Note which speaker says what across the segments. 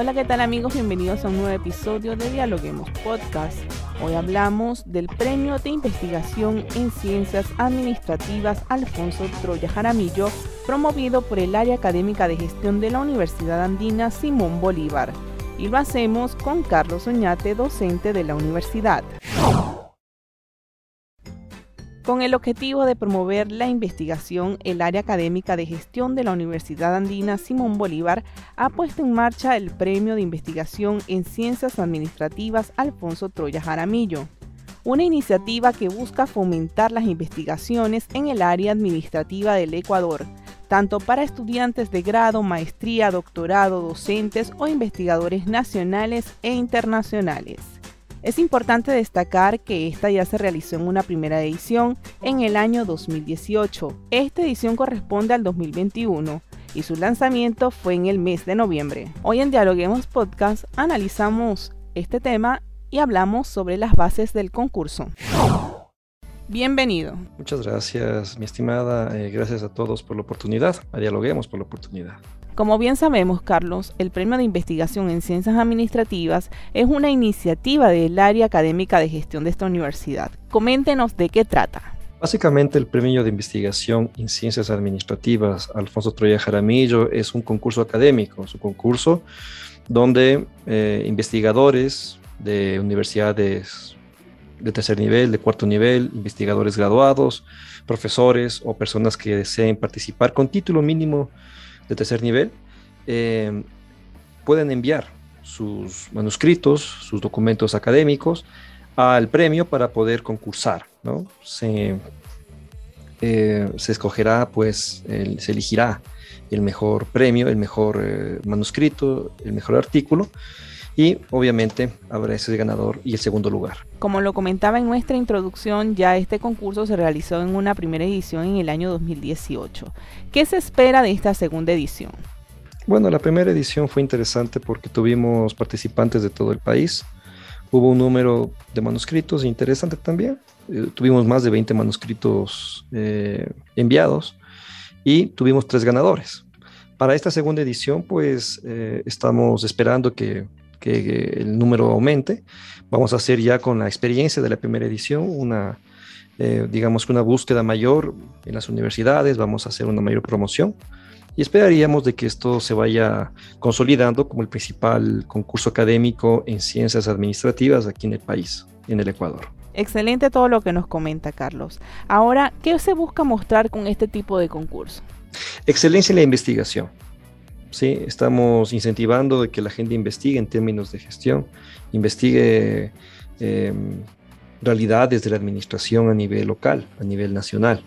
Speaker 1: Hola, ¿qué tal amigos? Bienvenidos a un nuevo episodio de Dialoguemos Podcast. Hoy hablamos del Premio de Investigación en Ciencias Administrativas Alfonso Troya Jaramillo, promovido por el Área Académica de Gestión de la Universidad Andina Simón Bolívar. Y lo hacemos con Carlos Oñate, docente de la universidad con el objetivo de promover la investigación, el área académica de gestión de la Universidad Andina Simón Bolívar ha puesto en marcha el Premio de Investigación en Ciencias Administrativas Alfonso Troya Jaramillo, una iniciativa que busca fomentar las investigaciones en el área administrativa del Ecuador, tanto para estudiantes de grado, maestría, doctorado, docentes o investigadores nacionales e internacionales. Es importante destacar que esta ya se realizó en una primera edición en el año 2018. Esta edición corresponde al 2021 y su lanzamiento fue en el mes de noviembre. Hoy en Dialoguemos Podcast analizamos este tema y hablamos sobre las bases del concurso. Bienvenido.
Speaker 2: Muchas gracias, mi estimada. Eh, gracias a todos por la oportunidad. Dialoguemos por la oportunidad.
Speaker 1: Como bien sabemos, Carlos, el Premio de Investigación en Ciencias Administrativas es una iniciativa del área académica de gestión de esta universidad. Coméntenos de qué trata.
Speaker 2: Básicamente el Premio de Investigación en Ciencias Administrativas Alfonso Troya Jaramillo es un concurso académico, es un concurso donde eh, investigadores de universidades de tercer nivel, de cuarto nivel, investigadores graduados, profesores o personas que deseen participar con título mínimo de tercer nivel, eh, pueden enviar sus manuscritos, sus documentos académicos al premio para poder concursar. ¿no? Se, eh, se escogerá, pues, se elegirá el mejor premio, el mejor eh, manuscrito, el mejor artículo y obviamente habrá ese ganador y el segundo lugar.
Speaker 1: Como lo comentaba en nuestra introducción, ya este concurso se realizó en una primera edición en el año 2018. ¿Qué se espera de esta segunda edición?
Speaker 2: Bueno, la primera edición fue interesante porque tuvimos participantes de todo el país. Hubo un número de manuscritos interesante también. Eh, tuvimos más de 20 manuscritos eh, enviados y tuvimos tres ganadores. Para esta segunda edición, pues eh, estamos esperando que que el número aumente. Vamos a hacer ya con la experiencia de la primera edición una, eh, digamos que una búsqueda mayor en las universidades, vamos a hacer una mayor promoción y esperaríamos de que esto se vaya consolidando como el principal concurso académico en ciencias administrativas aquí en el país, en el Ecuador.
Speaker 1: Excelente todo lo que nos comenta Carlos. Ahora, ¿qué se busca mostrar con este tipo de concurso?
Speaker 2: Excelencia en la investigación. ¿Sí? Estamos incentivando de que la gente investigue en términos de gestión, investigue em, realidades de la administración a nivel local, a nivel nacional.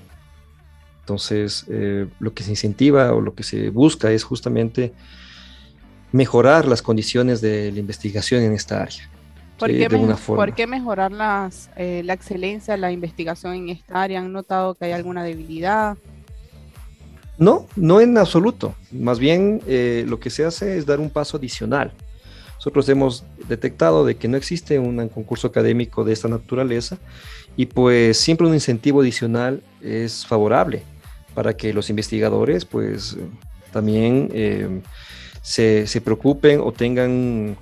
Speaker 2: Entonces, eh, lo que se incentiva o lo que se busca es justamente mejorar las condiciones de la investigación en esta área.
Speaker 1: ¿Por, qué, mejorar las, eh, la excelencia, la investigación en esta área? ¿Han notado que hay alguna debilidad?
Speaker 2: No, no en absoluto. Más bien eh, lo que se hace es dar un paso adicional. Nosotros hemos detectado de que no existe un concurso académico de esta naturaleza y pues siempre un incentivo adicional es favorable para que los investigadores pues también eh, se, se preocupen o tengan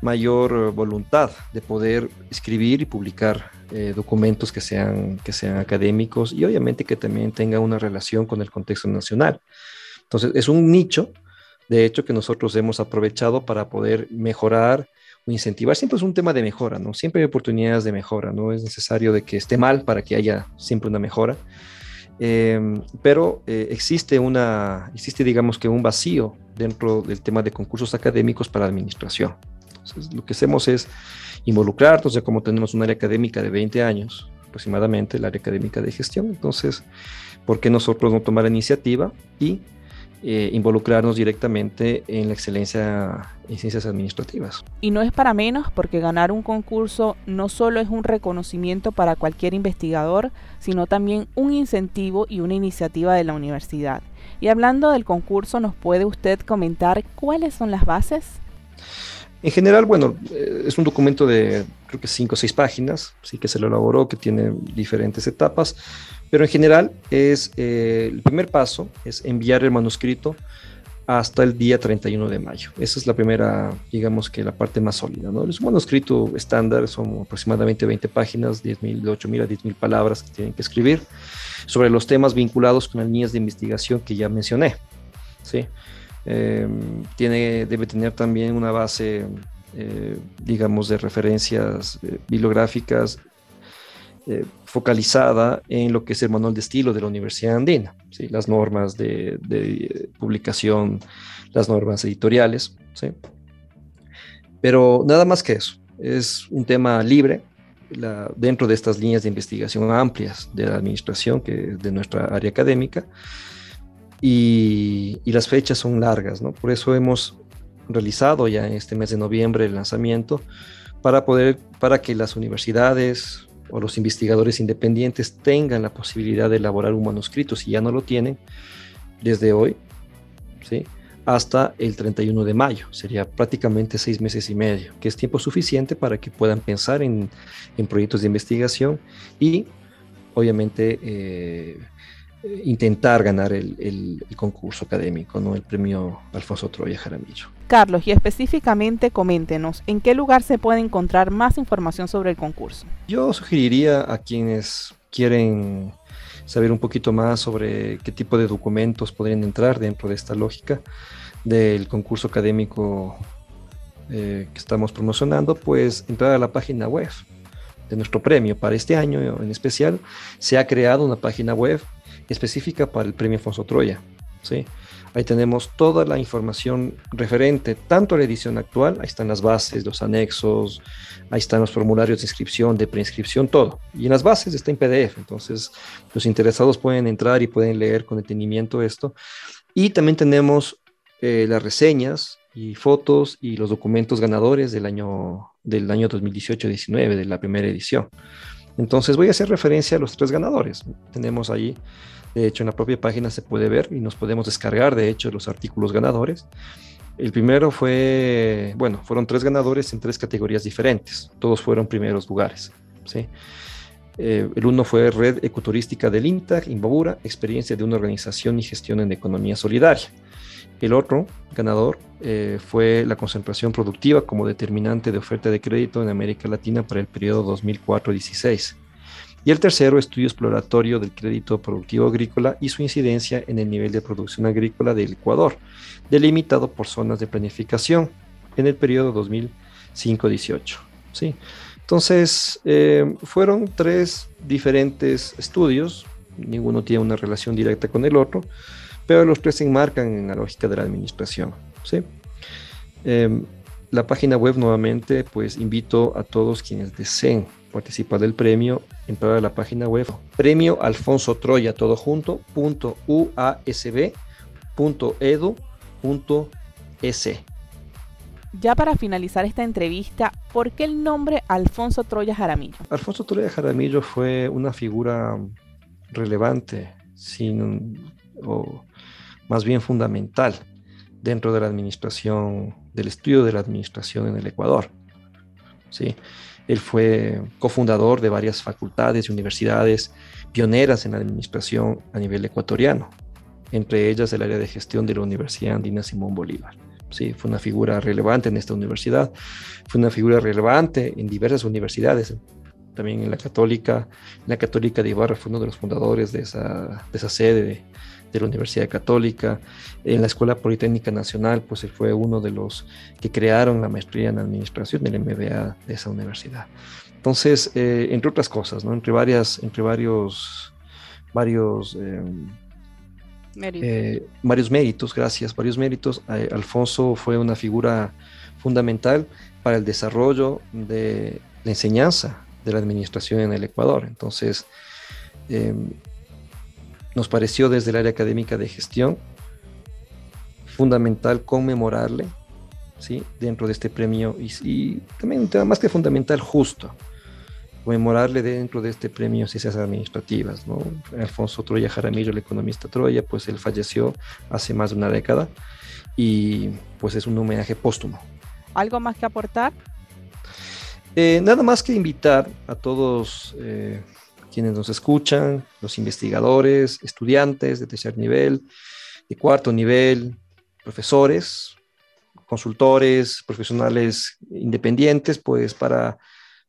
Speaker 2: mayor voluntad de poder escribir y publicar eh, documentos que sean, que sean académicos y obviamente que también tenga una relación con el contexto nacional. Entonces, es un nicho, de hecho, que nosotros hemos aprovechado para poder mejorar o incentivar. Siempre es un tema de mejora, ¿no? Siempre hay oportunidades de mejora, no es necesario de que esté mal para que haya siempre una mejora. Em, pero eh, existe una, existe digamos que un vacío dentro del tema de concursos académicos para administración. Entonces, lo que hacemos es involucrarnos, ya como tenemos un área académica de 20 años aproximadamente, el área académica de gestión, entonces, ¿por qué nosotros no tomar la iniciativa y eh, involucrarnos directamente en la excelencia en ciencias administrativas.
Speaker 1: Y no es para menos porque ganar un concurso no solo es un reconocimiento para cualquier investigador, sino también un incentivo y una iniciativa de la universidad. Y hablando del concurso, ¿nos puede usted comentar cuáles son las bases?
Speaker 2: En general, bueno, eh, es un documento de creo que cinco o seis páginas, sí que se lo elaboró, que tiene diferentes etapas, pero en general es eh, el primer paso es enviar el manuscrito hasta el día 31 de mayo. Esa es la primera, digamos que la parte más sólida. ¿no? Es un manuscrito estándar, son aproximadamente 20 páginas, 10.000, de 8.000 a 10.000 palabras que tienen que escribir sobre los temas vinculados con las líneas de investigación que ya mencioné. ¿sí? Em, tiene, debe tener también una base, eh, digamos, de referencias eh, bibliográficas eh, focalizada en lo que es el manual de estilo de la Universidad Andina, ¿sí? las normas de, publicación, las normas editoriales. ¿sí? Pero nada más que eso, es un tema libre dentro de estas líneas de investigación amplias de la administración, que de nuestra área académica, y, y las fechas son largas, ¿no? Por eso hemos realizado ya este mes de noviembre el lanzamiento para poder, para que las universidades, o los investigadores independientes tengan la posibilidad de elaborar un manuscrito, si ya no lo tienen, desde hoy, ¿sí? hasta el 31 de mayo. Sería prácticamente seis meses y medio, que es tiempo suficiente para que puedan pensar en, en proyectos de investigación y, obviamente, eh, intentar ganar el, concurso académico, ¿no? el premio Alfonso Troya Jaramillo.
Speaker 1: Carlos, y específicamente coméntenos, ¿en qué lugar se puede encontrar más información sobre el concurso?
Speaker 2: Yo sugeriría a quienes quieren saber un poquito más sobre qué tipo de documentos podrían entrar dentro de esta lógica del concurso académico eh, que estamos promocionando, pues entrar a la página web de nuestro premio. Para este año en especial se ha creado una página web específica para el premio Alfonso Troya. ¿sí? Ahí tenemos toda la información referente tanto a la edición actual, ahí están las bases, los anexos, ahí están los formularios de inscripción, de preinscripción, todo. Y en las bases está en PDF, entonces los interesados pueden entrar y pueden leer con detenimiento esto. Y también tenemos eh, las reseñas y fotos y los documentos ganadores del año, del año 2018-19, de la primera edición. Entonces voy a hacer referencia a los tres ganadores. Tenemos ahí de hecho, en la propia página se puede ver y nos podemos descargar, de hecho, los artículos ganadores. El primero fue, bueno, fueron tres ganadores en tres categorías diferentes. Todos fueron primeros lugares. ¿sí? Eh, el uno fue Red Ecoturística del INTAG, Imbabura, experiencia de una organización y gestión en economía solidaria. El otro ganador eh, fue la concentración productiva como determinante de oferta de crédito en América Latina para el periodo 2004-16. Y el tercero, estudio exploratorio del crédito productivo agrícola y su incidencia en el nivel de producción agrícola del Ecuador, delimitado por zonas de planificación en el periodo 2005-18. ¿sí? Entonces, eh, fueron tres diferentes estudios, ninguno tiene una relación directa con el otro, pero los tres se enmarcan en la lógica de la administración. ¿sí? Em, la página web nuevamente, pues invito a todos quienes deseen participar del premio, entrar a la página web premio Alfonso Troya todo junto punto uasb punto edu punto
Speaker 1: Ya para finalizar esta entrevista, ¿por qué el nombre Alfonso Troya Jaramillo?
Speaker 2: Alfonso Troya Jaramillo fue una figura relevante, sin, o más bien fundamental dentro de la administración, del estudio de la administración en el Ecuador. ¿sí? Él fue cofundador de varias facultades y universidades pioneras en la administración a nivel ecuatoriano, entre ellas el área de gestión de la Universidad Andina Simón Bolívar. Sí, fue una figura relevante en esta universidad, fue una figura relevante en diversas universidades, también en la Católica, la Católica de Ibarra fue uno de los fundadores de esa, de esa sede de, de la Universidad Católica. En la Escuela Politécnica Nacional, pues él fue uno de los que crearon la maestría en administración del MBA de esa universidad. Entonces, eh, entre otras cosas, ¿no? entre, varias, entre varios, varios, em, eh, varios méritos, gracias, varios méritos, Alfonso fue una figura fundamental para el desarrollo de la enseñanza de la administración en el Ecuador. Entonces, em, nos pareció desde el área académica de gestión fundamental conmemorarle ¿sí? dentro de este premio y, también un tema más que fundamental justo conmemorarle dentro de este premio ciencias administrativas ¿no? Alfonso Troya Jaramillo el economista Troya pues él falleció hace más de una década y pues es un homenaje póstumo
Speaker 1: ¿algo más que aportar?
Speaker 2: Eh, nada más que invitar a todos eh, quienes nos escuchan, los investigadores, estudiantes de tercer nivel, de cuarto nivel, profesores, consultores, profesionales independientes, pues para,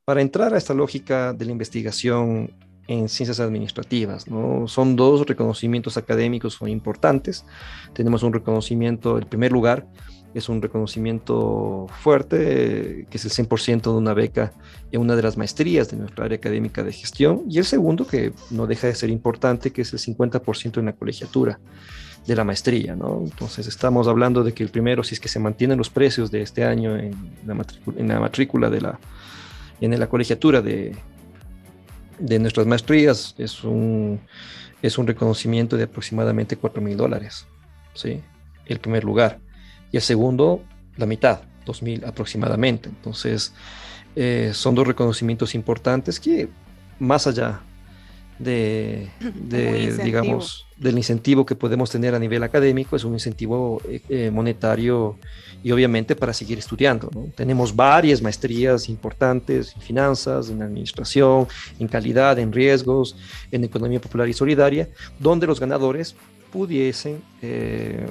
Speaker 2: para entrar a esta lógica de la investigación en ciencias administrativas. ¿no? Son dos reconocimientos académicos muy importantes. Tenemos un reconocimiento, el primer lugar es un reconocimiento fuerte, que es el 100% de una beca en una de las maestrías de nuestra área académica de gestión, y el segundo, que no deja de ser importante, que es el 50% en la colegiatura de la maestría, ¿no? Entonces estamos hablando de que el primero, si es que se mantienen los precios de este año en la matrícula, en la de la, en la colegiatura de, de nuestras maestrías, es un, es un reconocimiento de aproximadamente 4 mil dólares, ¿sí? El primer lugar. Y el segundo, la mitad, 2 mil aproximadamente. Entonces, eh, son dos reconocimientos importantes que, más allá de, digamos, del incentivo que podemos tener a nivel académico, es un incentivo eh, eh, monetario y obviamente para seguir estudiando. Tenemos varias maestrías importantes en finanzas, en administración, en calidad, en riesgos, en economía popular y solidaria, donde los ganadores pudiesen eh,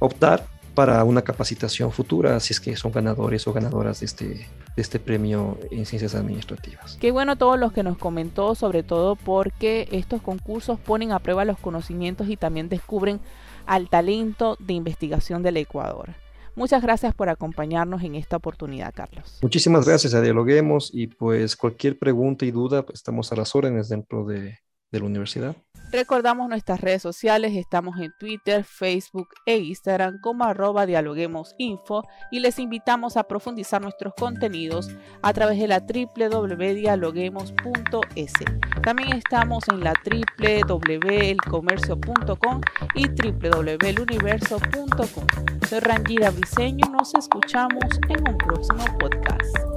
Speaker 2: optar para una capacitación futura, si es que son ganadores o ganadoras de este, de este premio en ciencias administrativas.
Speaker 1: Qué bueno todos los que nos comentó, sobre todo porque estos concursos ponen a prueba los conocimientos y también descubren al talento de investigación del Ecuador. Muchas gracias por acompañarnos en esta oportunidad, Carlos.
Speaker 2: Muchísimas gracias a Dialoguemos y pues cualquier pregunta y duda, pues, estamos a las órdenes dentro de, de la universidad.
Speaker 1: Recordamos nuestras redes sociales, estamos en Twitter, Facebook e Instagram como arroba dialoguemosinfo y les invitamos a profundizar nuestros contenidos a través de la www.dialoguemos.es. También estamos en la www.elcomercio.com y www.eluniverso.com. Soy Rangira Briseño nos escuchamos en un próximo podcast.